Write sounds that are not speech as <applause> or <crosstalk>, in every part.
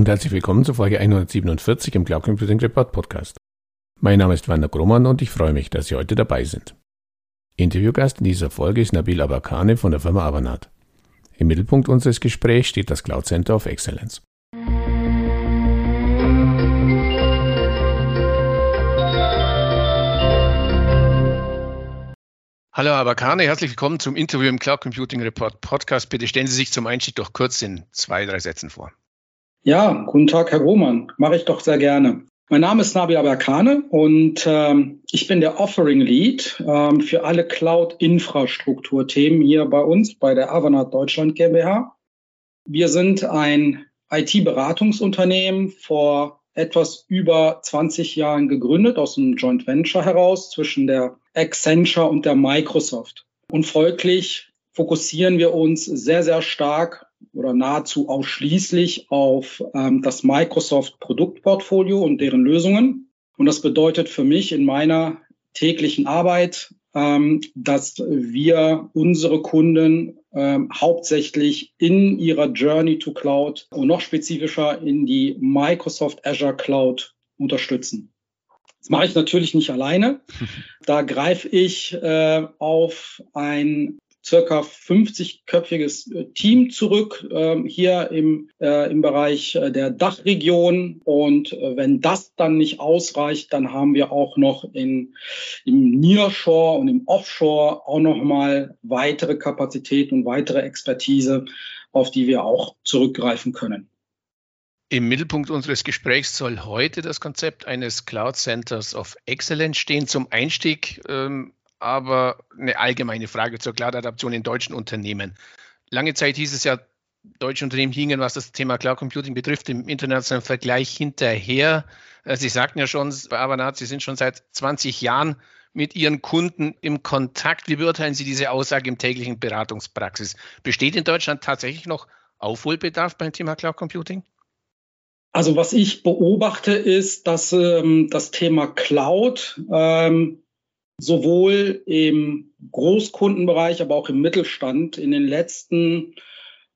und herzlich willkommen zur Folge 147 im Cloud Computing Report Podcast. Mein Name ist Werner Grummann und ich freue mich, dass Sie heute dabei sind. Interviewgast in dieser Folge ist Nabil Abakane von der Firma Avanade. Im Mittelpunkt unseres Gesprächs steht das Cloud Center of Excellence. Hallo Abakane, herzlich willkommen zum Interview im Cloud Computing Report Podcast. Bitte stellen Sie sich zum Einstieg doch kurz in zwei, drei Sätzen vor. Ja, guten Tag, Herr Roman. Mache ich doch sehr gerne. Mein Name ist Nabil Aberkane und ähm, ich bin der Offering Lead ähm, für alle Cloud-Infrastruktur-Themen hier bei uns bei der Avanat Deutschland GmbH. Wir sind ein IT-Beratungsunternehmen vor etwas über 20 Jahren gegründet aus einem Joint Venture heraus zwischen der Accenture und der Microsoft. Und folglich fokussieren wir uns sehr, sehr stark oder nahezu ausschließlich auf ähm, das Microsoft-Produktportfolio und deren Lösungen. Und das bedeutet für mich in meiner täglichen Arbeit, ähm, dass wir unsere Kunden ähm, hauptsächlich in ihrer Journey to Cloud und noch spezifischer in die Microsoft Azure Cloud unterstützen. Das mache ich natürlich nicht alleine. <laughs> Da greife ich äh, auf ein circa 50-köpfiges äh, Team zurück ähm, hier im, äh, im Bereich äh, der Dachregion. Und wenn das dann nicht ausreicht, dann haben wir auch noch in, im Nearshore und im Offshore auch noch mal weitere Kapazitäten und weitere Expertise, auf die wir auch zurückgreifen können. Im Mittelpunkt unseres Gesprächs soll heute das Konzept eines Cloud Centers of Excellence stehen. Zum Einstieg ähm, aber eine allgemeine Frage zur Cloud-Adaption in deutschen Unternehmen. Lange Zeit hieß es ja, deutsche Unternehmen hingen, was das Thema Cloud Computing betrifft, im internationalen Vergleich hinterher. Äh, Sie sagten ja schon bei Avanat, Sie sind schon seit 20 Jahren mit Ihren Kunden im Kontakt. Wie beurteilen Sie diese Aussage im täglichen Beratungspraxis? Besteht in Deutschland tatsächlich noch Aufholbedarf beim Thema Cloud Computing? Also was ich beobachte, ist, dass ähm, das Thema Cloud ähm, sowohl im Großkundenbereich, aber auch im Mittelstand in den letzten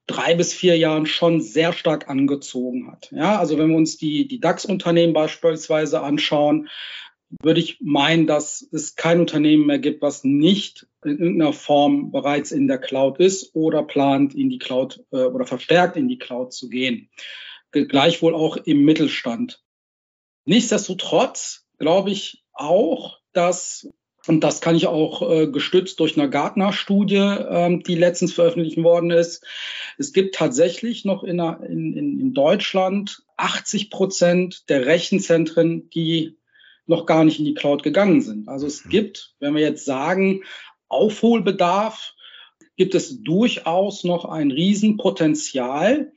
drei bis vier Jahren schon sehr stark angezogen hat. Ja, also wenn wir uns die, die DAX-Unternehmen beispielsweise anschauen, würde ich meinen, dass es kein Unternehmen mehr gibt, was nicht in irgendeiner Form bereits in der Cloud ist oder plant, in die Cloud äh, oder verstärkt in die Cloud zu gehen. Gleichwohl auch im Mittelstand. Nichtsdestotrotz glaube ich auch, dass und das kann ich auch äh, gestützt durch eine Gartner-Studie, ähm, die letztens veröffentlicht worden ist. Es gibt tatsächlich noch in, in, in Deutschland 80 Prozent der Rechenzentren, die noch gar nicht in die Cloud gegangen sind. Also es mhm. gibt, wenn wir jetzt sagen, Aufholbedarf, gibt es durchaus noch ein Riesenpotenzial,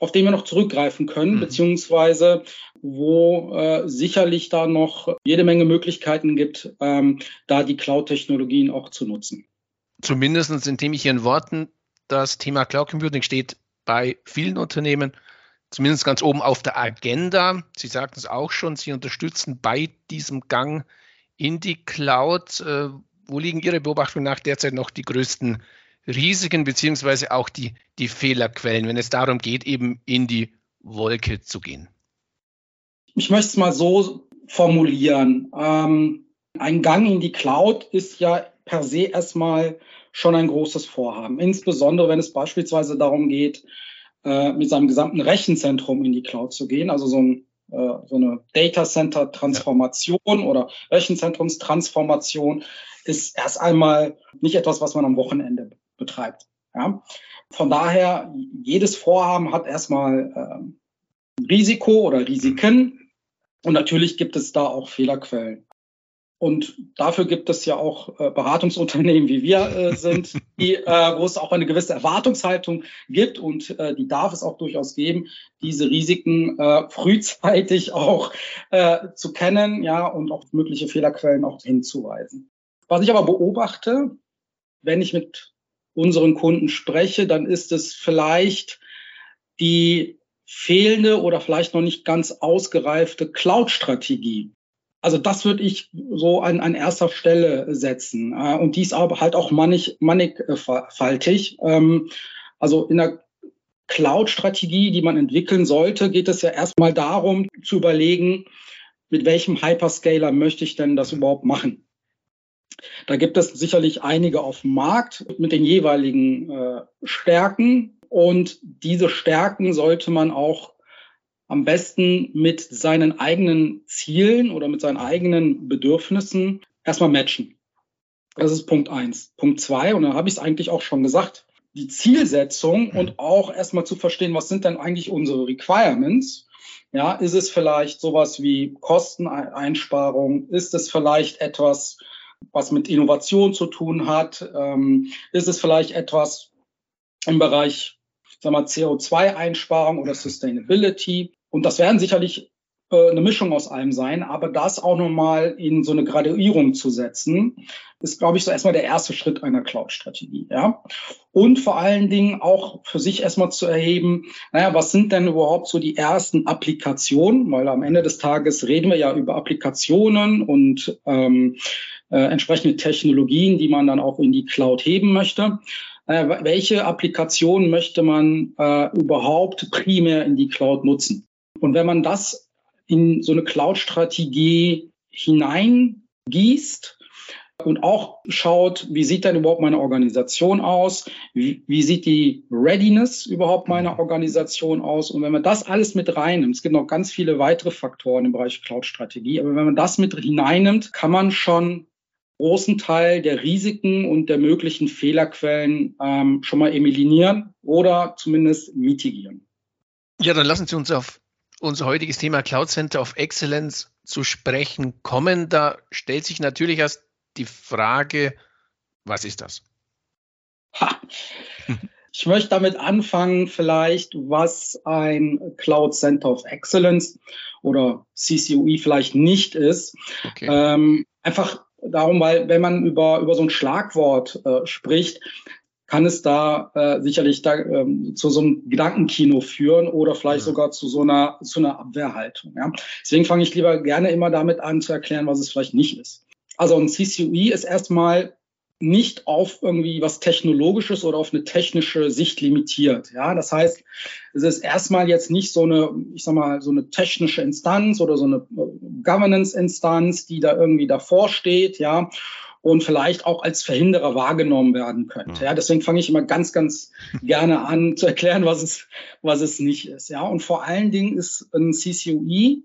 auf den wir noch zurückgreifen können, mhm. beziehungsweise wo äh, sicherlich da noch jede Menge Möglichkeiten gibt, ähm, da die Cloud-Technologien auch zu nutzen. Zumindest indem ich Ihren Worten, das Thema Cloud Computing steht bei vielen Unternehmen zumindest ganz oben auf der Agenda. Sie sagten es auch schon, Sie unterstützen bei diesem Gang in die Cloud. Äh, wo liegen Ihre Beobachtungen nach derzeit noch die größten Risiken beziehungsweise auch die, die Fehlerquellen, wenn es darum geht, eben in die Wolke zu gehen? Ich möchte es mal so formulieren. Ähm, ein Gang in die Cloud ist ja per se erstmal schon ein großes Vorhaben. Insbesondere wenn es beispielsweise darum geht, äh, mit seinem gesamten Rechenzentrum in die Cloud zu gehen, also so, ein, äh, so eine Data Center Transformation ja. oder Rechenzentrumstransformation ist erst einmal nicht etwas, was man am Wochenende betreibt. Ja? Von daher, jedes Vorhaben hat erstmal äh, Risiko oder Risiken und natürlich gibt es da auch Fehlerquellen. Und dafür gibt es ja auch äh, Beratungsunternehmen, wie wir äh, sind, <laughs> die, äh, wo es auch eine gewisse Erwartungshaltung gibt und äh, die darf es auch durchaus geben, diese Risiken äh, frühzeitig auch äh, zu kennen, ja, und auch mögliche Fehlerquellen auch hinzuweisen. Was ich aber beobachte, wenn ich mit unseren Kunden spreche, dann ist es vielleicht die fehlende oder vielleicht noch nicht ganz ausgereifte Cloud-Strategie. Also das würde ich so an, an erster Stelle setzen. Äh, und dies aber halt auch mannig, mannigfaltig. Ähm, also in der Cloud-Strategie, die man entwickeln sollte, geht es ja erstmal darum zu überlegen, mit welchem Hyperscaler möchte ich denn das überhaupt machen? Da gibt es sicherlich einige auf dem Markt mit den jeweiligen äh, Stärken. Und diese Stärken sollte man auch am besten mit seinen eigenen Zielen oder mit seinen eigenen Bedürfnissen erstmal matchen. Das ist Punkt eins. Punkt zwei, und da habe ich es eigentlich auch schon gesagt, die Zielsetzung mhm. und auch erstmal zu verstehen, was sind denn eigentlich unsere Requirements? Ja, ist es vielleicht sowas wie Kosteneinsparung? Ist es vielleicht etwas, was mit Innovation zu tun hat? Ähm, ist es vielleicht etwas im Bereich sagen wir, CO2-Einsparung oder Sustainability? Und das werden sicherlich äh, eine Mischung aus allem sein, aber das auch nochmal in so eine Graduierung zu setzen, ist, glaube ich, so erstmal der erste Schritt einer Cloud-Strategie. Ja? Und vor allen Dingen auch für sich erstmal zu erheben, naja, was sind denn überhaupt so die ersten Applikationen? Weil am Ende des Tages reden wir ja über Applikationen und ähm, äh, entsprechende Technologien, die man dann auch in die Cloud heben möchte. Äh, welche Applikationen möchte man äh, überhaupt primär in die Cloud nutzen? Und wenn man das in so eine Cloud-Strategie hineingießt und auch schaut, wie sieht denn überhaupt meine Organisation aus? Wie, wie, sieht die Readiness überhaupt meiner Organisation aus? Und wenn man das alles mit reinnimmt, es gibt noch ganz viele weitere Faktoren im Bereich Cloud-Strategie, aber wenn man das mit hineinnimmt, kann man schon großen Teil der Risiken und der möglichen Fehlerquellen ähm, schon mal eliminieren oder zumindest mitigieren. Ja, dann lassen Sie uns auf unser heutiges Thema Cloud Center of Excellence zu sprechen kommen. Da stellt sich natürlich erst die Frage, was ist das? Ha. Ich möchte damit anfangen, vielleicht, was ein Cloud Center of Excellence oder CCUE vielleicht nicht ist. Okay. Ähm, einfach darum, weil wenn man über, über so ein Schlagwort äh, spricht, kann es da äh, sicherlich da, ähm, zu so einem Gedankenkino führen oder vielleicht ja. sogar zu so einer, zu einer Abwehrhaltung. Ja? Deswegen fange ich lieber gerne immer damit an zu erklären, was es vielleicht nicht ist. Also ein CCUE ist erstmal nicht auf irgendwie was Technologisches oder auf eine technische Sicht limitiert. Ja, das heißt, es ist erstmal jetzt nicht so eine, ich sag mal, so eine technische Instanz oder so eine äh, Governance-Instanz, die da irgendwie davor steht, ja, und vielleicht auch als Verhinderer wahrgenommen werden könnte. Ja, deswegen fange ich immer ganz, ganz <laughs> gerne an zu erklären, was es, was es nicht ist. Ja, und vor allen Dingen ist ein CCUE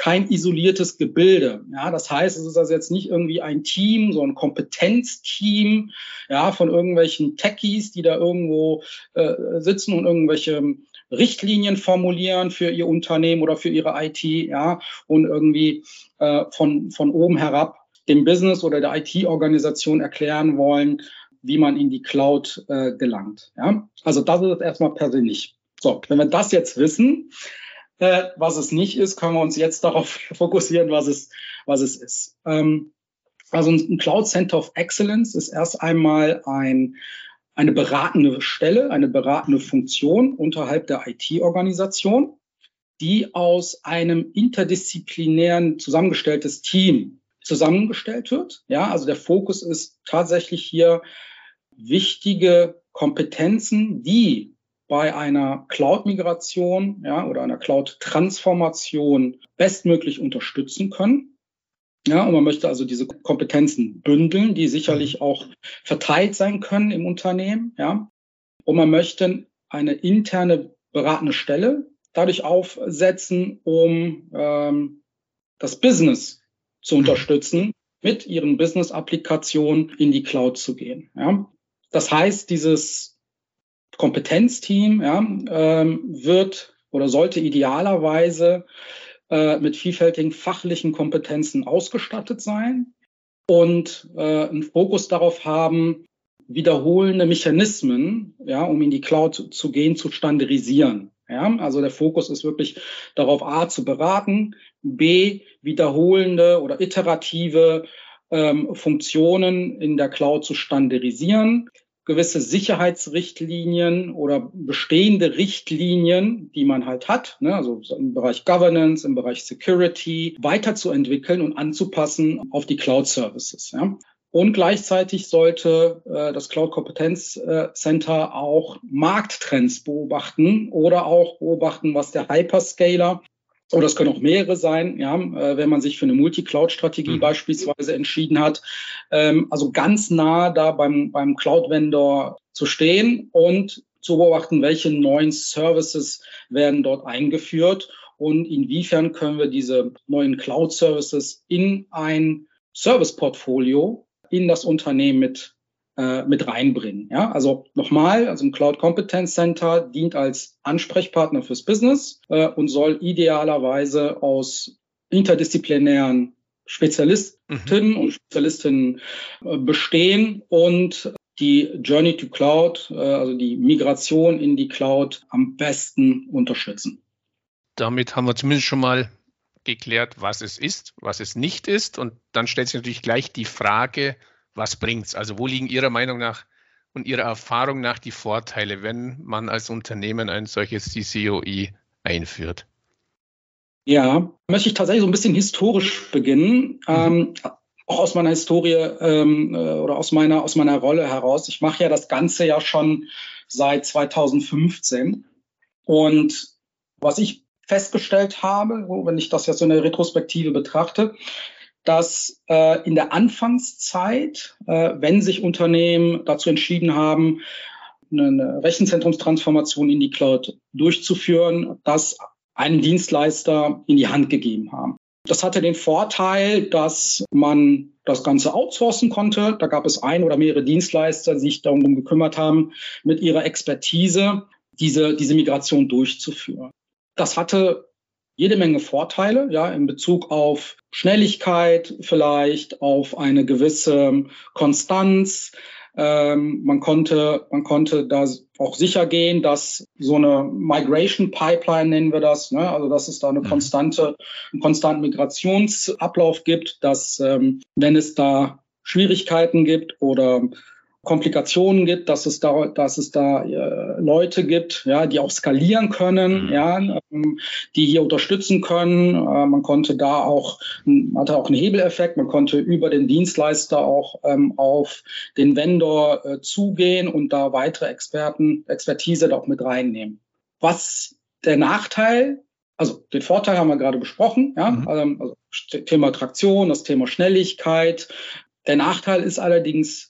kein isoliertes Gebilde. Ja, das heißt, es ist also jetzt nicht irgendwie ein Team, so ein Kompetenzteam, ja, von irgendwelchen Techies, die da irgendwo äh, sitzen und irgendwelche Richtlinien formulieren für ihr Unternehmen oder für ihre IT, ja, und irgendwie äh, von, von oben herab dem Business oder der IT-Organisation erklären wollen, wie man in die Cloud äh, gelangt. Ja? Also das ist erstmal persönlich. So, wenn wir das jetzt wissen, äh, was es nicht ist, können wir uns jetzt darauf <laughs> fokussieren, was es, was es ist. Ähm, also ein Cloud Center of Excellence ist erst einmal ein, eine beratende Stelle, eine beratende Funktion unterhalb der IT-Organisation, die aus einem interdisziplinären zusammengestelltes Team zusammengestellt wird. Ja, also der Fokus ist tatsächlich hier wichtige Kompetenzen, die bei einer Cloud-Migration ja, oder einer Cloud-Transformation bestmöglich unterstützen können. Ja, und man möchte also diese Kompetenzen bündeln, die sicherlich mhm. auch verteilt sein können im Unternehmen. Ja, und man möchte eine interne beratende Stelle dadurch aufsetzen, um ähm, das Business zu mhm. unterstützen, mit ihren Business-Applikationen in die Cloud zu gehen. Ja. Das heißt, dieses Kompetenzteam ja, ähm, wird oder sollte idealerweise äh, mit vielfältigen fachlichen Kompetenzen ausgestattet sein und äh, einen Fokus darauf haben, wiederholende Mechanismen, ja, um in die Cloud zu gehen, zu standardisieren. Ja, also der Fokus ist wirklich darauf, A, zu beraten, B, wiederholende oder iterative ähm, Funktionen in der Cloud zu standardisieren, gewisse Sicherheitsrichtlinien oder bestehende Richtlinien, die man halt hat, ne, also im Bereich Governance, im Bereich Security, weiterzuentwickeln und anzupassen auf die Cloud Services. Ja. Und gleichzeitig sollte äh, das Cloud Kompetenz äh, Center auch Markttrends beobachten oder auch beobachten, was der Hyperscaler oder es können auch mehrere sein, ja, äh, wenn man sich für eine Multi-Cloud-Strategie mhm. beispielsweise entschieden hat. Ähm, also ganz nah da beim, beim Cloud-Vendor zu stehen und zu beobachten, welche neuen Services werden dort eingeführt und inwiefern können wir diese neuen Cloud-Services in ein Service-Portfolio in das Unternehmen mit äh, mit reinbringen. Ja, also nochmal, also ein Cloud Competence Center dient als Ansprechpartner fürs Business äh, und soll idealerweise aus interdisziplinären Spezialistinnen mhm. und Spezialistinnen äh, bestehen und die Journey to Cloud, äh, also die Migration in die Cloud am besten unterstützen. Damit haben wir zumindest schon mal geklärt, was es ist, was es nicht ist. Und dann stellt sich natürlich gleich die Frage, was bringt's? Also wo liegen Ihrer Meinung nach und Ihrer Erfahrung nach die Vorteile, wenn man als Unternehmen ein solches CCOI einführt? Ja, möchte ich tatsächlich so ein bisschen historisch beginnen. Mhm. Ähm, auch aus meiner Historie ähm, äh, oder aus meiner, aus meiner Rolle heraus. Ich mache ja das Ganze ja schon seit 2015. Und was ich festgestellt habe, wenn ich das jetzt so in der Retrospektive betrachte, dass äh, in der Anfangszeit, äh, wenn sich Unternehmen dazu entschieden haben, eine Rechenzentrumstransformation in die Cloud durchzuführen, das einen Dienstleister in die Hand gegeben haben. Das hatte den Vorteil, dass man das Ganze outsourcen konnte. Da gab es ein oder mehrere Dienstleister, die sich darum gekümmert haben, mit ihrer Expertise diese, diese Migration durchzuführen. Das hatte jede Menge Vorteile, ja, in Bezug auf Schnelligkeit vielleicht, auf eine gewisse Konstanz. Ähm, man konnte, man konnte da auch sicher gehen, dass so eine Migration Pipeline nennen wir das, ne? also dass es da eine mhm. konstante, einen konstanten Migrationsablauf gibt, dass ähm, wenn es da Schwierigkeiten gibt oder Komplikationen gibt, dass es da, dass es da äh, Leute gibt, ja, die auch skalieren können, mhm. ja, ähm, die hier unterstützen können. Äh, man konnte da auch, hatte auch einen Hebeleffekt. Man konnte über den Dienstleister auch ähm, auf den Vendor äh, zugehen und da weitere Experten, Expertise da auch mit reinnehmen. Was der Nachteil also den Vorteil haben wir gerade besprochen, ja, mhm. Ähm, also Thema Traktion, das Thema Schnelligkeit. Der Nachteil ist allerdings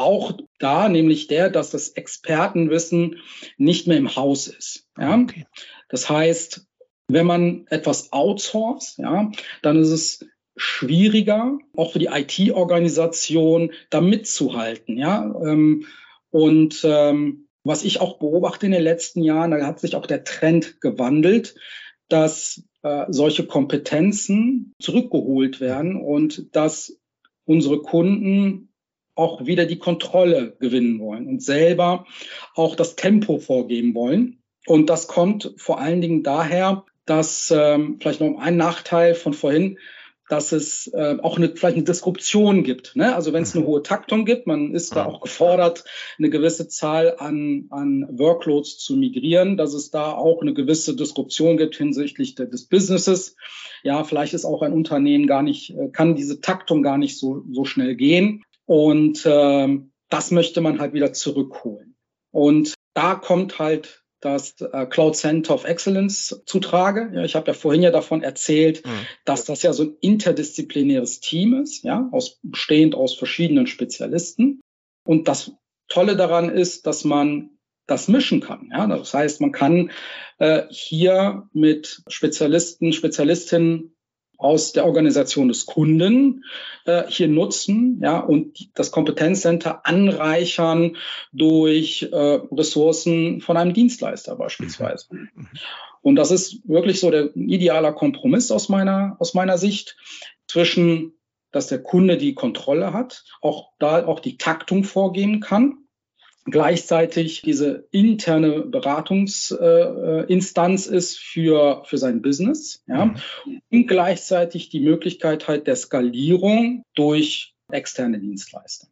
auch da, nämlich der, dass das Expertenwissen nicht mehr im Haus ist. Ja? Okay. Das heißt, wenn man etwas outsourced, ja, dann ist es schwieriger, auch für die IT-Organisation da mitzuhalten. Ja? Ähm, und ähm, was ich auch beobachte in den letzten Jahren, da hat sich auch der Trend gewandelt, dass äh, solche Kompetenzen zurückgeholt werden und dass unsere Kunden auch wieder die Kontrolle gewinnen wollen und selber auch das Tempo vorgeben wollen. Und das kommt vor allen Dingen daher, dass ähm, vielleicht noch ein Nachteil von vorhin, dass es äh, auch eine, vielleicht eine Disruption gibt. Ne? Also wenn es eine hohe Taktung gibt, man ist da auch gefordert, eine gewisse Zahl an, an Workloads zu migrieren, dass es da auch eine gewisse Disruption gibt hinsichtlich de, des Businesses. Ja, vielleicht ist auch ein Unternehmen gar nicht, äh, kann diese Taktung gar nicht so, so schnell gehen. Und ähm, das möchte man halt wieder zurückholen. Und da kommt halt das äh, Cloud Center of Excellence zutrage. Ja, ich habe ja vorhin ja davon erzählt, mhm. dass das ja so ein interdisziplinäres Team ist, ja, aus, bestehend aus verschiedenen Spezialisten. Und das Tolle daran ist, dass man das mischen kann. Ja, das heißt, man kann äh, hier mit Spezialisten, Spezialistinnen aus der Organisation des Kunden äh, hier nutzen ja, und das Kompetenzcenter anreichern durch äh, Ressourcen von einem Dienstleister beispielsweise. Mhm. Mhm. Und das ist wirklich so der idealer Kompromiss aus meiner, aus meiner Sicht zwischen, dass der Kunde die Kontrolle hat, auch da auch die Taktung vorgeben kann gleichzeitig diese interne Beratungsinstanz äh, ist für, für sein Business, ja, mhm. und gleichzeitig die Möglichkeit halt der Skalierung durch externe Dienstleister.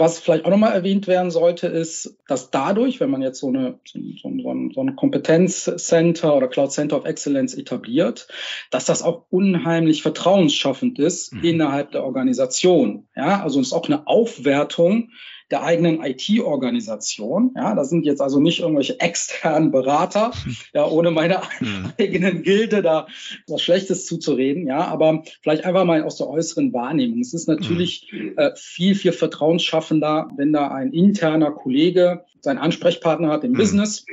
Was vielleicht auch nochmal erwähnt werden sollte, ist, dass dadurch, wenn man jetzt so, eine, so, ein, so ein Kompetenzcenter oder Cloud Center of Excellence etabliert, dass das auch unheimlich vertrauensschaffend ist mhm. innerhalb der Organisation. Ja, also es ist auch eine Aufwertung der eigenen IT-Organisation. Ja, das sind jetzt also nicht irgendwelche <laughs> externen Berater, ja, ohne meine mhm. eigenen Gilde da was Schlechtes zuzureden. Ja, aber vielleicht einfach mal aus der äußeren Wahrnehmung. Es ist natürlich mhm. äh, viel, viel vertrauensschaffender, wenn da ein interner Kollege seinen Ansprechpartner hat im mhm. Business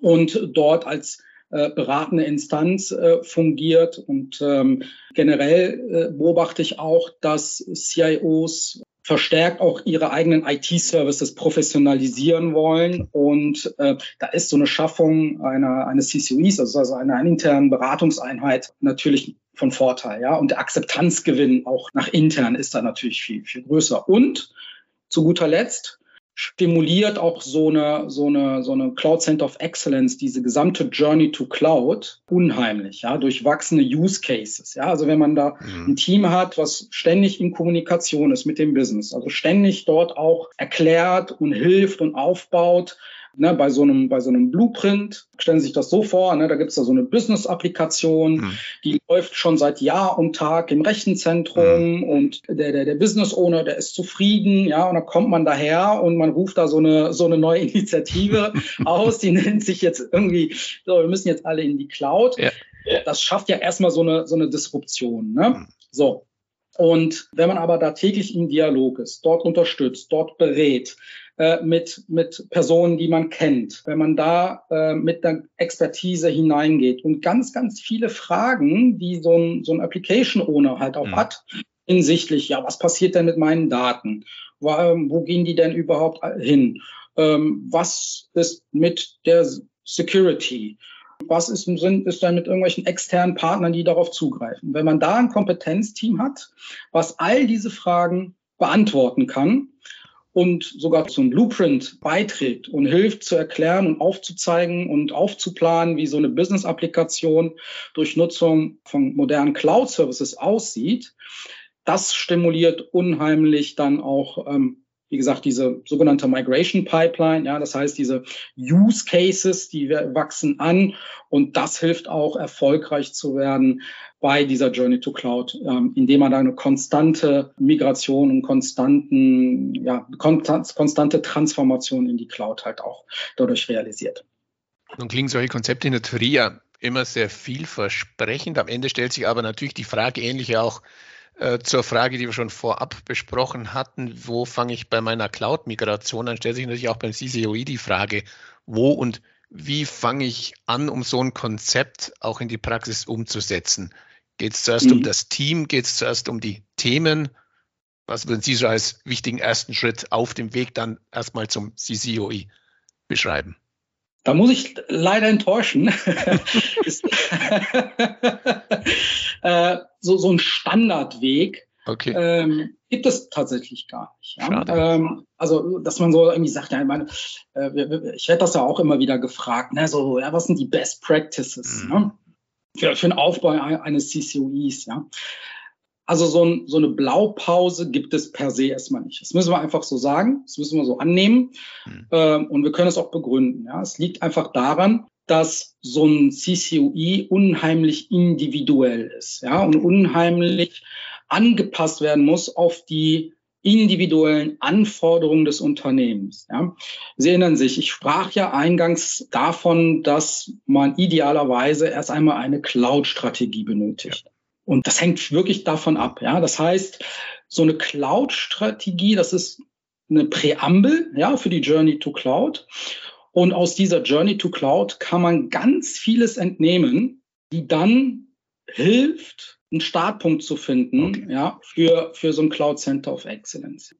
und dort als äh, beratende Instanz äh, fungiert. Und ähm, generell äh, beobachte ich auch, dass CIOs verstärkt auch ihre eigenen IT-Services professionalisieren wollen. Und äh, da ist so eine Schaffung einer, eines CCUIs, also, also einer internen Beratungseinheit, natürlich von Vorteil. Ja? Und der Akzeptanzgewinn auch nach intern ist da natürlich viel, viel größer. Und zu guter Letzt, stimuliert auch so eine, so eine, so eine Cloud Center of Excellence, diese gesamte Journey to Cloud unheimlich, ja, durch wachsende Use Cases. Ja, also wenn man da mhm. ein Team hat, was ständig in Kommunikation ist mit dem Business, also ständig dort auch erklärt und hilft und aufbaut, Ne, bei, so einem, bei so einem Blueprint stellen Sie sich das so vor, ne, da gibt es da so eine Business-Applikation, mhm. die läuft schon seit Jahr und Tag im Rechenzentrum mhm. und der, der, der Business-Owner, der ist zufrieden, ja, und dann kommt man daher und man ruft da so eine, so eine neue <laughs> Initiative aus, die nennt sich jetzt irgendwie, so, wir müssen jetzt alle in die Cloud. Ja. Das schafft ja erstmal so eine, so eine Disruption. Ne? Mhm. So, und wenn man aber da täglich im Dialog ist, dort unterstützt, dort berät, äh, mit, mit Personen, die man kennt, wenn man da äh, mit der Expertise hineingeht und ganz, ganz viele Fragen, die so ein, so ein Application Owner halt auch mhm. hat, hinsichtlich, ja, was passiert denn mit meinen Daten? Wo, ähm, wo gehen die denn überhaupt hin? Ähm, was ist mit der Security? Was ist, sind, ist dann mit irgendwelchen externen Partnern, die darauf zugreifen? Wenn man da ein Kompetenzteam hat, was all diese Fragen beantworten kann, und sogar zum Blueprint beiträgt und hilft zu erklären und aufzuzeigen und aufzuplanen, wie so eine Business-Applikation durch Nutzung von modernen Cloud-Services aussieht, das stimuliert unheimlich dann auch ähm, wie gesagt, diese sogenannte Migration Pipeline, ja, das heißt, diese Use Cases, die wachsen an und das hilft auch erfolgreich zu werden bei dieser Journey to Cloud, ähm, indem man da eine konstante Migration und konstanten, ja, konstante Transformation in die Cloud halt auch dadurch realisiert. Nun klingen solche Konzepte in der Theorie ja immer sehr vielversprechend. Am Ende stellt sich aber natürlich die Frage ähnlich auch zur Frage, die wir schon vorab besprochen hatten, wo fange ich bei meiner Cloud-Migration an, stellt sich natürlich auch beim CCOE die Frage, wo und wie fange ich an, um so ein Konzept auch in die Praxis umzusetzen? Geht es zuerst mhm. um das Team? Geht es zuerst um die Themen? Was würden Sie so als wichtigen ersten Schritt auf dem Weg dann erstmal zum CCOE beschreiben? Da muss ich leider enttäuschen. <laughs> ist, <laughs> äh, so, so ein Standardweg okay. ähm, gibt es tatsächlich gar nicht. Ja? Ähm, also, dass man so irgendwie sagt, ja, ich, meine, äh, ich werde das ja auch immer wieder gefragt, ne, so, ja, was sind die Best Practices mhm. ne? für, für den Aufbau eines CCUIs? Ja? Also so, ein, so, eine Blaupause gibt es per se erstmal nicht. Das müssen wir einfach so sagen, das müssen wir so annehmen mhm. ähm, und wir können es auch begründen. Ja? Es liegt einfach daran, dass so ein CCUI unheimlich individuell ist ja? und unheimlich angepasst werden muss auf die individuellen Anforderungen des Unternehmens. Ja. Sie erinnern sich, ich sprach ja eingangs davon, dass man idealerweise erst einmal eine Cloud-Strategie benötigt. Ja. Und das hängt wirklich davon ab. Ja, das heißt, so eine Cloud-Strategie, das ist eine Präambel, ja, für die Journey to Cloud. Und aus dieser Journey to Cloud kann man ganz vieles entnehmen, die dann hilft, einen Startpunkt zu finden, okay. ja, für, für so ein Cloud Center of Excellence.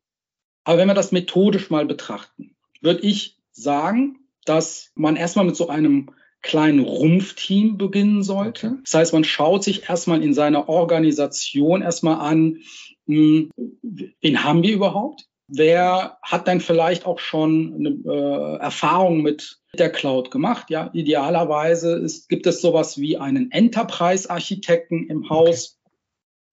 Aber wenn wir das methodisch mal betrachten, würde ich sagen, dass man erstmal mit so einem kleinen Rumpfteam beginnen sollte. Das heißt, man schaut sich erstmal in seiner Organisation erstmal an, hm, wen haben wir überhaupt? Wer hat dann vielleicht auch schon eine äh, Erfahrung mit der Cloud gemacht? Ja, idealerweise ist, gibt es sowas wie einen Enterprise-Architekten im Haus. Okay.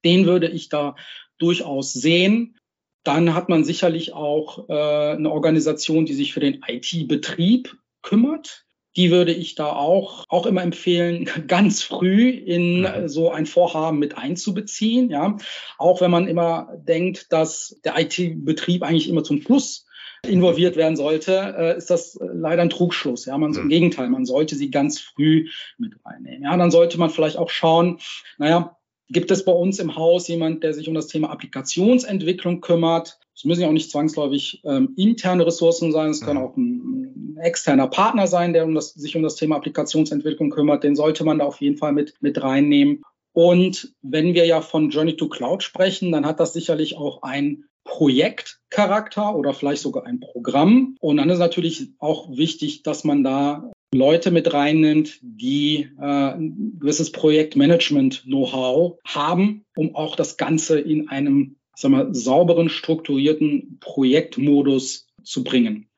Den würde ich da durchaus sehen Dann hat man sicherlich auch äh, eine Organisation, die sich für den IT-Betrieb kümmert. Die würde ich da auch, auch immer empfehlen, <laughs> ganz früh in mhm. so ein Vorhaben mit einzubeziehen. Ja, auch wenn man immer denkt, dass der IT-Betrieb eigentlich immer zum Schluss involviert werden sollte, äh, ist das leider ein Trugschluss. Ja, man, mhm. im Gegenteil, man sollte sie ganz früh mit reinnehmen. Ja, dann sollte man vielleicht auch schauen, naja, gibt es bei uns im Haus jemand, der sich um das Thema Applikationsentwicklung kümmert? Es müssen ja auch nicht zwangsläufig ähm, interne Ressourcen sein, es kann mhm. auch ein, ein, externer Partner sein, der um das, sich um das Thema Applikationsentwicklung kümmert. Den sollte man da auf jeden Fall mit, mit reinnehmen. Und wenn wir ja von Journey to Cloud sprechen, dann hat das sicherlich auch ein Projektcharakter oder vielleicht sogar ein Programm. Und dann ist natürlich auch wichtig, dass man da Leute mit reinnimmt, die äh, ein gewisses Projektmanagement-Know-how haben, um auch das Ganze in einem sagen wir, sauberen, strukturierten Projektmodus zu bringen.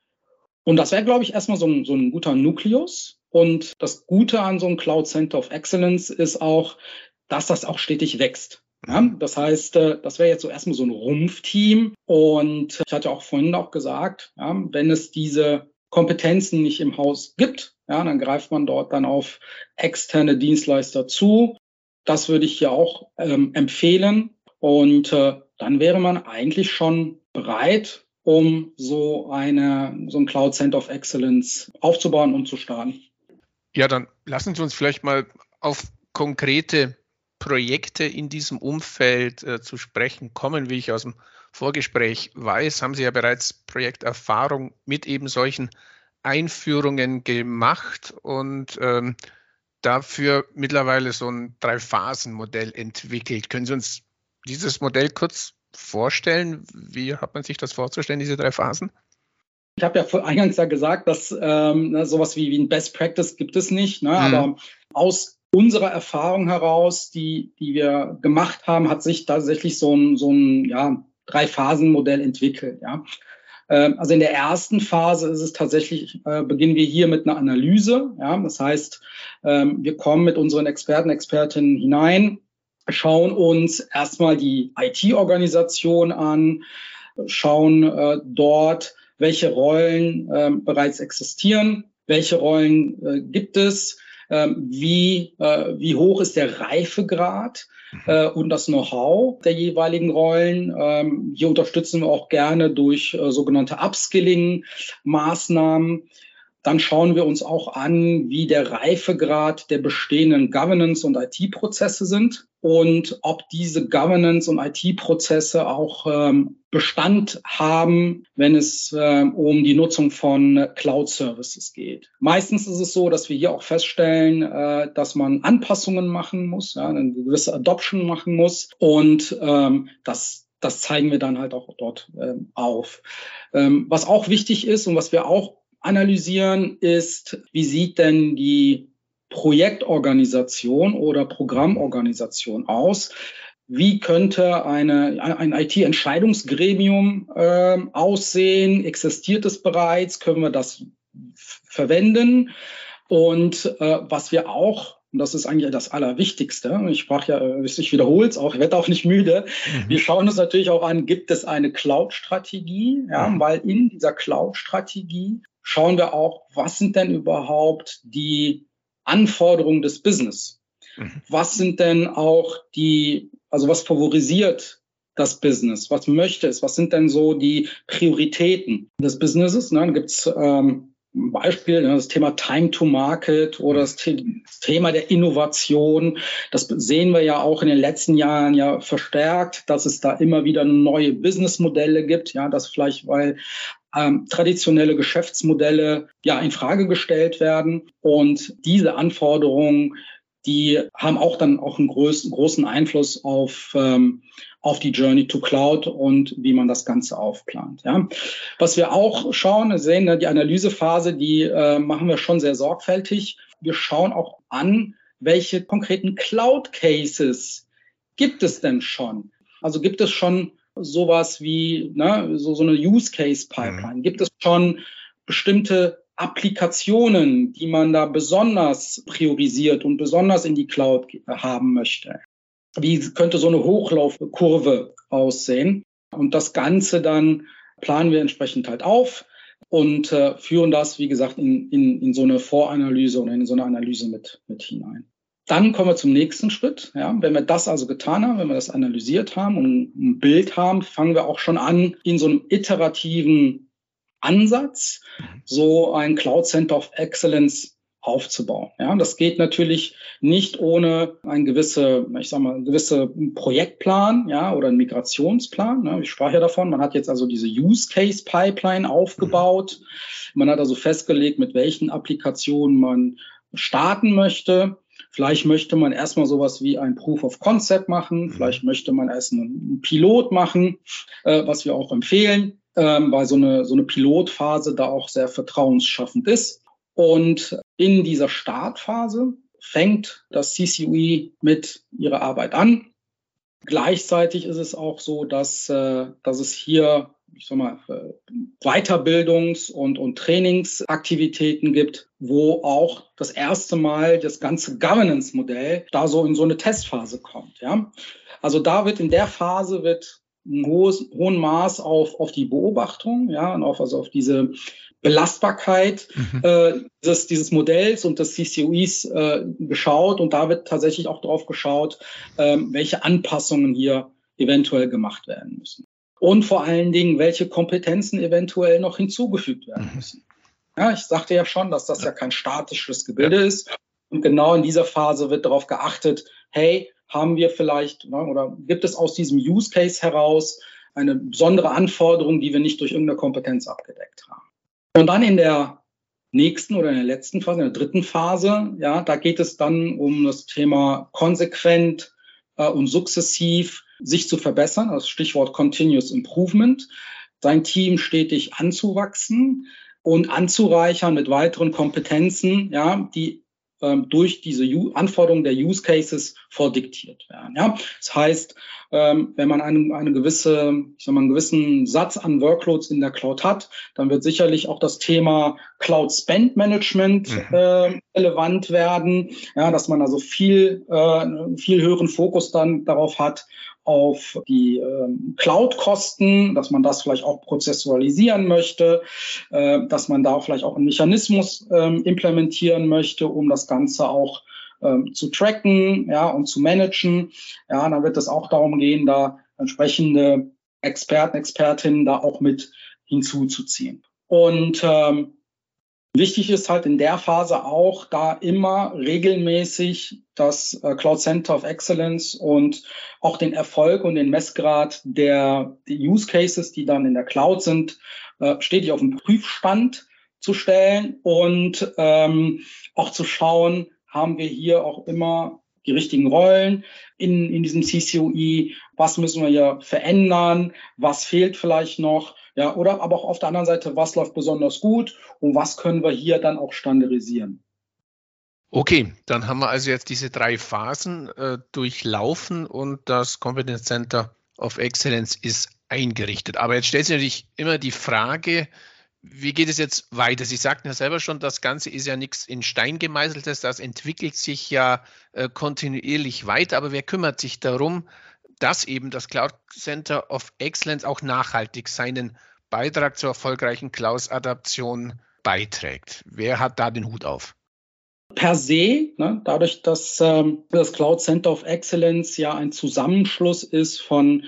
Und das wäre, glaube ich, erstmal so ein, so ein guter Nukleus. Und das Gute an so einem Cloud Center of Excellence ist auch, dass das auch stetig wächst. Ja, das heißt, äh, das wäre jetzt so erstmal so ein Rumpfteam. Und ich hatte auch vorhin auch gesagt, ja, wenn es diese Kompetenzen nicht im Haus gibt, ja, dann greift man dort dann auf externe Dienstleister zu. Das würde ich hier auch ähm, empfehlen. Und äh, dann wäre man eigentlich schon bereit, um so eine, so ein Cloud Center of Excellence aufzubauen und zu starten. Ja, dann lassen Sie uns vielleicht mal auf konkrete Projekte in diesem Umfeld äh, zu sprechen kommen. Wie ich aus dem Vorgespräch weiß, haben Sie ja bereits Projekterfahrung mit eben solchen Einführungen gemacht und ähm, dafür mittlerweile so ein Drei-Phasen-Modell entwickelt. Können Sie uns dieses Modell kurz vorstellen? Wie hat man sich das vorzustellen, diese drei Phasen? Ich habe ja eingangs ja gesagt, dass ähm, ne, sowas wie, wie ein Best Practice gibt es nicht. Ne? Mhm. Aber aus unserer Erfahrung heraus, die, die wir gemacht haben, hat sich tatsächlich so ein, so ein ja, Drei-Phasen-Modell entwickelt. Ja? Ähm, also in der ersten Phase ist es tatsächlich, äh, beginnen wir hier mit einer Analyse. Ja? Das heißt, ähm, wir kommen mit unseren Experten, Expertinnen hinein, schauen uns erstmal die IT-Organisation an, schauen äh, dort, welche Rollen äh, bereits existieren, welche Rollen äh, gibt es, ähm, wie, äh, wie hoch ist der Reifegrad Mhm. äh, und das Know-how der jeweiligen Rollen. Ähm, hier unterstützen wir auch gerne durch äh, sogenannte Upskilling-Maßnahmen. Dann schauen wir uns auch an, wie der Reifegrad der bestehenden Governance- und IT-Prozesse sind und ob diese Governance- und IT-Prozesse auch ähm, Bestand haben, wenn es äh, um die Nutzung von Cloud-Services geht. Meistens ist es so, dass wir hier auch feststellen, äh, dass man Anpassungen machen muss, ja, eine gewisse Adoption machen muss und ähm, das das zeigen wir dann halt auch dort ähm, auf. Ähm, was auch wichtig ist und was wir auch analysieren, ist, wie sieht denn die Projektorganisation oder Programmorganisation aus? Wie könnte eine, ein IT-Entscheidungsgremium äh, aussehen? Existiert es bereits? Können wir das verwenden? Und äh, was wir auch und das ist eigentlich das Allerwichtigste. Ich sprach ja, ich wiederhole es auch, ich werde auch nicht müde. Mhm. Wir schauen uns natürlich auch an, gibt es eine Cloud-Strategie? Ja, mhm. weil in dieser Cloud-Strategie schauen wir auch, was sind denn überhaupt die Anforderungen des Business? Mhm. Was sind denn auch die, also was favorisiert das Business? Was möchte es? Was sind denn so die Prioritäten des Businesses? Ne, dann gibt's ähm, ein Beispiel, ne, das Thema Time to Market oder das, Thema der Innovation. Das sehen wir ja auch in den letzten Jahren ja verstärkt, dass es da immer wieder neue Businessmodelle gibt. Ja, das vielleicht, weil ähm, traditionelle Geschäftsmodelle ja in Frage gestellt werden und diese Anforderungen die haben auch dann auch einen großen, großen Einfluss auf, ähm, auf die Journey to Cloud und wie man das Ganze aufplant. Ja. Was wir auch schauen, sehen, ne, die Analysephase, die äh, machen wir schon sehr sorgfältig. Wir schauen auch an, welche konkreten Cloud Cases gibt es denn schon? Also gibt es schon sowas wie ne, so, so eine Use Case Pipeline? Mhm. Gibt es schon bestimmte Applikationen, die man da besonders priorisiert und besonders in die Cloud haben möchte? Wie könnte so eine Hochlaufkurve aussehen? Und das Ganze dann planen wir entsprechend halt auf und äh, führen das, wie gesagt, in, in, in so eine Voranalyse oder in so eine Analyse mit, mit hinein. Dann kommen wir zum nächsten Schritt. Ja, wenn wir das also getan haben, wenn wir das analysiert haben und ein Bild haben, fangen wir auch schon an, in so einem iterativen Ansatz so ein Cloud Center of Excellence aufzubauen. Ja, das geht natürlich nicht ohne ein gewisse, ich sag mal, ein gewisse Projektplan, ja, oder einen Migrationsplan. Ne? Ich sprach ja davon. Man hat jetzt also diese Use Case Pipeline aufgebaut. Man hat also festgelegt, mit welchen Applikationen man starten möchte. Vielleicht möchte man erstmal sowas wie ein Proof of Concept machen. Mhm. Vielleicht möchte man erst einen Pilot machen, äh, was wir auch empfehlen, ähm, weil so eine, so eine Pilotphase da auch sehr vertrauensschaffend ist. Und in dieser Startphase fängt das CCUE mit ihrer Arbeit an. Gleichzeitig ist es auch so, dass, äh, dass es hier ich sag mal, äh, Weiterbildungs- und, und Trainingsaktivitäten gibt, wo auch das erste Mal das ganze Governance-Modell da so in so eine Testphase kommt. Ja? Also da wird in der Phase wird ein hohes, hohen Maß auf, auf die Beobachtung, ja, und auf, also auf diese Belastbarkeit mhm. äh, dieses, dieses Modells und des CCUIs äh, geschaut und da wird tatsächlich auch drauf geschaut, äh, welche Anpassungen hier eventuell gemacht werden müssen. Und vor allen Dingen, welche Kompetenzen eventuell noch hinzugefügt werden mhm. müssen. Ja, ich sagte ja schon, dass das ja kein statisches Gebilde ja. ist. Und genau in dieser Phase wird darauf geachtet, hey, haben wir vielleicht ne, oder gibt es aus diesem Use Case heraus eine besondere Anforderung, die wir nicht durch irgendeine Kompetenz abgedeckt haben. Und dann in der nächsten oder in der letzten Phase, in der dritten Phase, ja, da geht es dann um das Thema konsequent äh, und sukzessiv sich zu verbessern, das Stichwort Continuous Improvement, sein Team stetig anzuwachsen und anzureichern mit weiteren Kompetenzen, ja, die ähm, durch diese U Anforderungen der Use Cases vordiktiert werden. Ja? Das heißt, ähm, wenn man eine, eine gewisse, ich sag mal, einen gewissen Satz an Workloads in der Cloud hat, dann wird sicherlich auch das Thema Cloud Spend Management mhm. äh, relevant werden, ja, dass man also viel, äh, viel höheren Fokus dann darauf hat, auf die ähm, Cloud-Kosten, dass man das vielleicht auch prozessualisieren möchte, äh, dass man da vielleicht auch einen Mechanismus ähm, implementieren möchte, um das Ganze auch ähm, zu tracken ja, und zu managen. Ja, dann wird es auch darum gehen, da entsprechende Experten, Expertinnen da auch mit hinzuzuziehen. Und ähm, Wichtig ist halt in der Phase auch, da immer regelmäßig das äh, Cloud Center of Excellence und auch den Erfolg und den Messgrad der Use Cases, die dann in der Cloud sind, äh, stetig auf den Prüfstand zu stellen und ähm, auch zu schauen, haben wir hier auch immer die richtigen Rollen in, in diesem CCOE, was müssen wir hier verändern, was fehlt vielleicht noch ja, oder aber auch auf der anderen Seite, was läuft besonders gut und was können wir hier dann auch standardisieren. Okay, dann haben wir also jetzt diese drei Phasen äh, durchlaufen und das Competence Center of Excellence ist eingerichtet. Aber jetzt stellt sich natürlich immer die Frage, wie geht es jetzt weiter? Sie sagten ja selber schon, das Ganze ist ja nichts in Stein gemeißeltes, das entwickelt sich ja äh, kontinuierlich weiter, aber wer kümmert sich darum, dass eben das Cloud Center of Excellence auch nachhaltig seinen Beitrag zur erfolgreichen Cloud-Adaption beiträgt. Wer hat da den Hut auf? Per se, ne, dadurch, dass ähm, das Cloud Center of Excellence ja ein Zusammenschluss ist von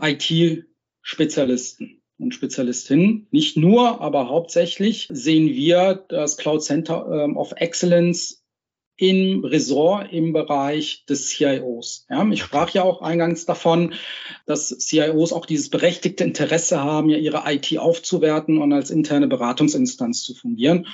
IT-Spezialisten und Spezialistinnen. Nicht nur, aber hauptsächlich sehen wir das Cloud Center ähm, of Excellence im Ressort im Bereich des CIOs. Ja, ich sprach ja auch eingangs davon, dass CIOs auch dieses berechtigte Interesse haben, ja ihre IT aufzuwerten und als interne Beratungsinstanz zu fungieren.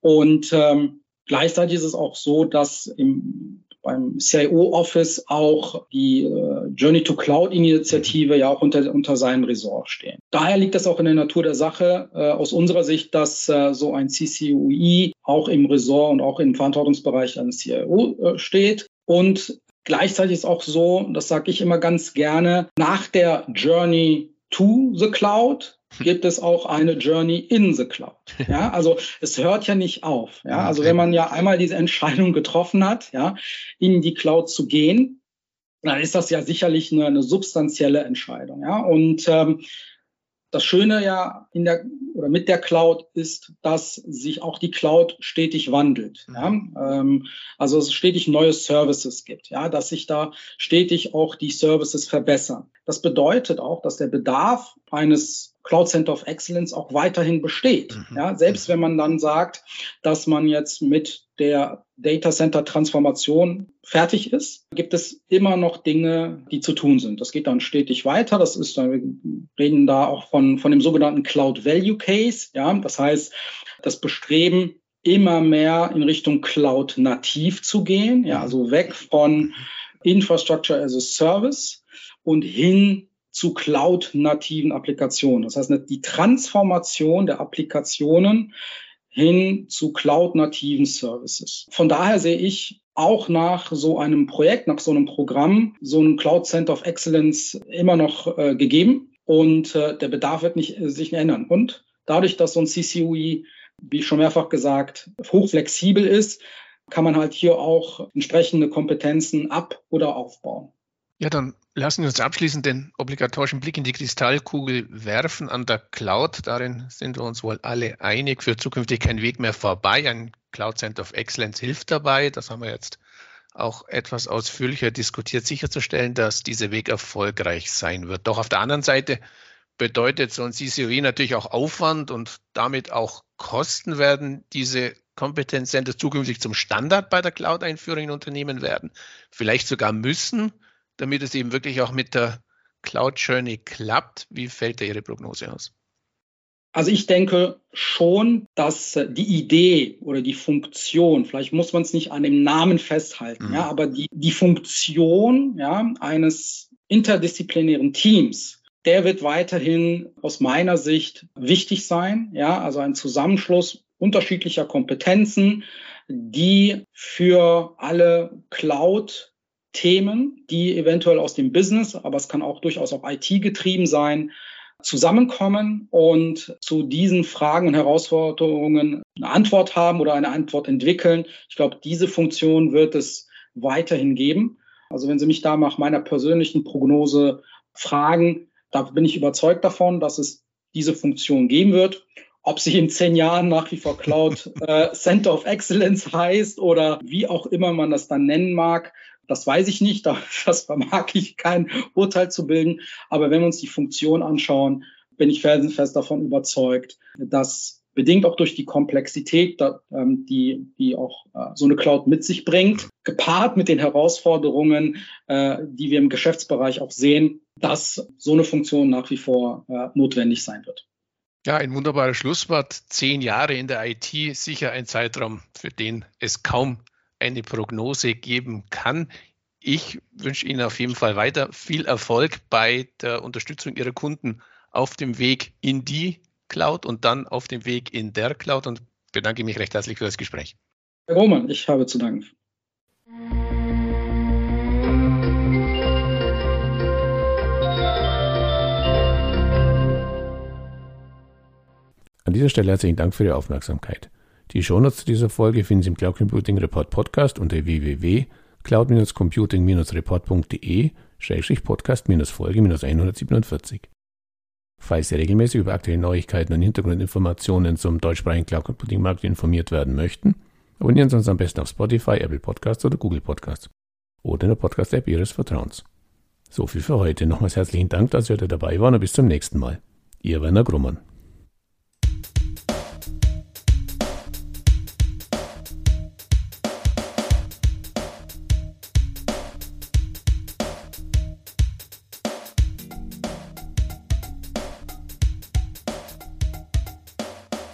Und ähm, gleichzeitig ist es auch so, dass im beim CIO-Office auch die äh, Journey to Cloud-Initiative ja auch unter, unter seinem Ressort stehen. Daher liegt es auch in der Natur der Sache äh, aus unserer Sicht, dass äh, so ein CCUI auch im Ressort und auch im Verantwortungsbereich eines CIO äh, steht. Und gleichzeitig ist auch so, das sage ich immer ganz gerne, nach der Journey to the Cloud gibt es auch eine Journey in the Cloud. Ja, <laughs> also es hört ja nicht auf. Ja, also wenn man ja einmal diese Entscheidung getroffen hat, ja, in die Cloud zu gehen, dann ist das ja sicherlich eine, eine substanzielle Entscheidung. Ja? Und ähm, das Schöne ja in der oder mit der Cloud ist, dass sich auch die Cloud stetig wandelt. Ja? Mhm. Ähm, also es stetig neue Services gibt, ja, dass sich da stetig auch die Services verbessern. Das bedeutet auch, dass der Bedarf eines Cloud Center of Excellence auch weiterhin besteht. Mhm. Ja, selbst wenn man dann sagt, dass man jetzt mit der Data Center Transformation fertig ist, gibt es immer noch Dinge, die zu tun sind. Das geht dann stetig weiter. Das ist, wir reden da auch von, von dem sogenannten Cloud Value Case. Ja, das heißt, das Bestreben, immer mehr in Richtung Cloud nativ zu gehen. Ja, also weg von Infrastructure as a Service und hin zu Cloud-nativen Applikationen. Das heißt, die Transformation der Applikationen hin zu Cloud-nativen Services. Von daher sehe ich auch nach so einem Projekt, nach so einem Programm, so ein Cloud Center of Excellence immer noch äh, gegeben und äh, der Bedarf wird nicht, äh, sich ändern. Und dadurch, dass so ein CCUI, wie schon mehrfach gesagt, hochflexibel ist, kann man halt hier auch entsprechende Kompetenzen ab- oder aufbauen. Ja, dann lassen wir uns abschließend den obligatorischen Blick in die Kristallkugel werfen an der Cloud. Darin sind wir uns wohl alle einig. Für zukünftig kein Weg mehr vorbei. Ein Cloud Center of Excellence hilft dabei. Das haben wir jetzt auch etwas ausführlicher diskutiert, sicherzustellen, dass dieser Weg erfolgreich sein wird. Doch auf der anderen Seite bedeutet so ein CCOE natürlich auch Aufwand und damit auch Kosten werden diese Competence Center zukünftig zum Standard bei der Cloud-Einführung in Unternehmen werden, vielleicht sogar müssen damit es eben wirklich auch mit der Cloud Journey klappt? Wie fällt da Ihre Prognose aus? Also ich denke schon, dass die Idee oder die Funktion, vielleicht muss man es nicht an dem Namen festhalten, mhm. ja, aber die, die Funktion ja, eines interdisziplinären Teams, der wird weiterhin aus meiner Sicht wichtig sein. Ja, also ein Zusammenschluss unterschiedlicher Kompetenzen, die für alle Cloud Themen, die eventuell aus dem Business, aber es kann auch durchaus auch IT getrieben sein, zusammenkommen und zu diesen Fragen und Herausforderungen eine Antwort haben oder eine Antwort entwickeln. Ich glaube, diese Funktion wird es weiterhin geben. Also wenn Sie mich da nach meiner persönlichen Prognose fragen, da bin ich überzeugt davon, dass es diese Funktion geben wird. Ob sie in zehn Jahren nach wie vor Cloud <laughs> äh, Center of Excellence heißt oder wie auch immer man das dann nennen mag, das weiß ich nicht, <laughs> das vermag ich kein Urteil zu bilden. Aber wenn wir uns die Funktion anschauen, bin ich felsenfest davon überzeugt, dass bedingt auch durch die Komplexität, ähm, die, die auch äh, so eine Cloud mit sich bringt, gepaart mit den Herausforderungen, äh, die wir im Geschäftsbereich auch sehen, dass so eine Funktion nach wie vor äh, notwendig sein wird. Ja, ein wunderbares Schlusswort. Zehn Jahre in der IT, sicher ein Zeitraum, für den es kaum eine Prognose geben kann. Ich wünsche Ihnen auf jeden Fall weiter viel Erfolg bei der Unterstützung Ihrer Kunden auf dem Weg in die Cloud und dann auf dem Weg in der Cloud und bedanke mich recht herzlich für das Gespräch. Herr Roman, ich habe zu danken. An dieser Stelle herzlichen Dank für Ihre Aufmerksamkeit. Die Shownotes zu dieser Folge finden Sie im Cloud Computing Report Podcast unter www.cloud-computing-report.de-podcast-folge 147. Falls Sie regelmäßig über aktuelle Neuigkeiten und Hintergrundinformationen zum deutschsprachigen Cloud Computing Markt informiert werden möchten, abonnieren Sie uns am besten auf Spotify, Apple Podcasts oder Google Podcasts oder in der Podcast-App Ihres Vertrauens. So viel für heute. Nochmals herzlichen Dank, dass Sie heute dabei waren und bis zum nächsten Mal. Ihr Werner Grummann.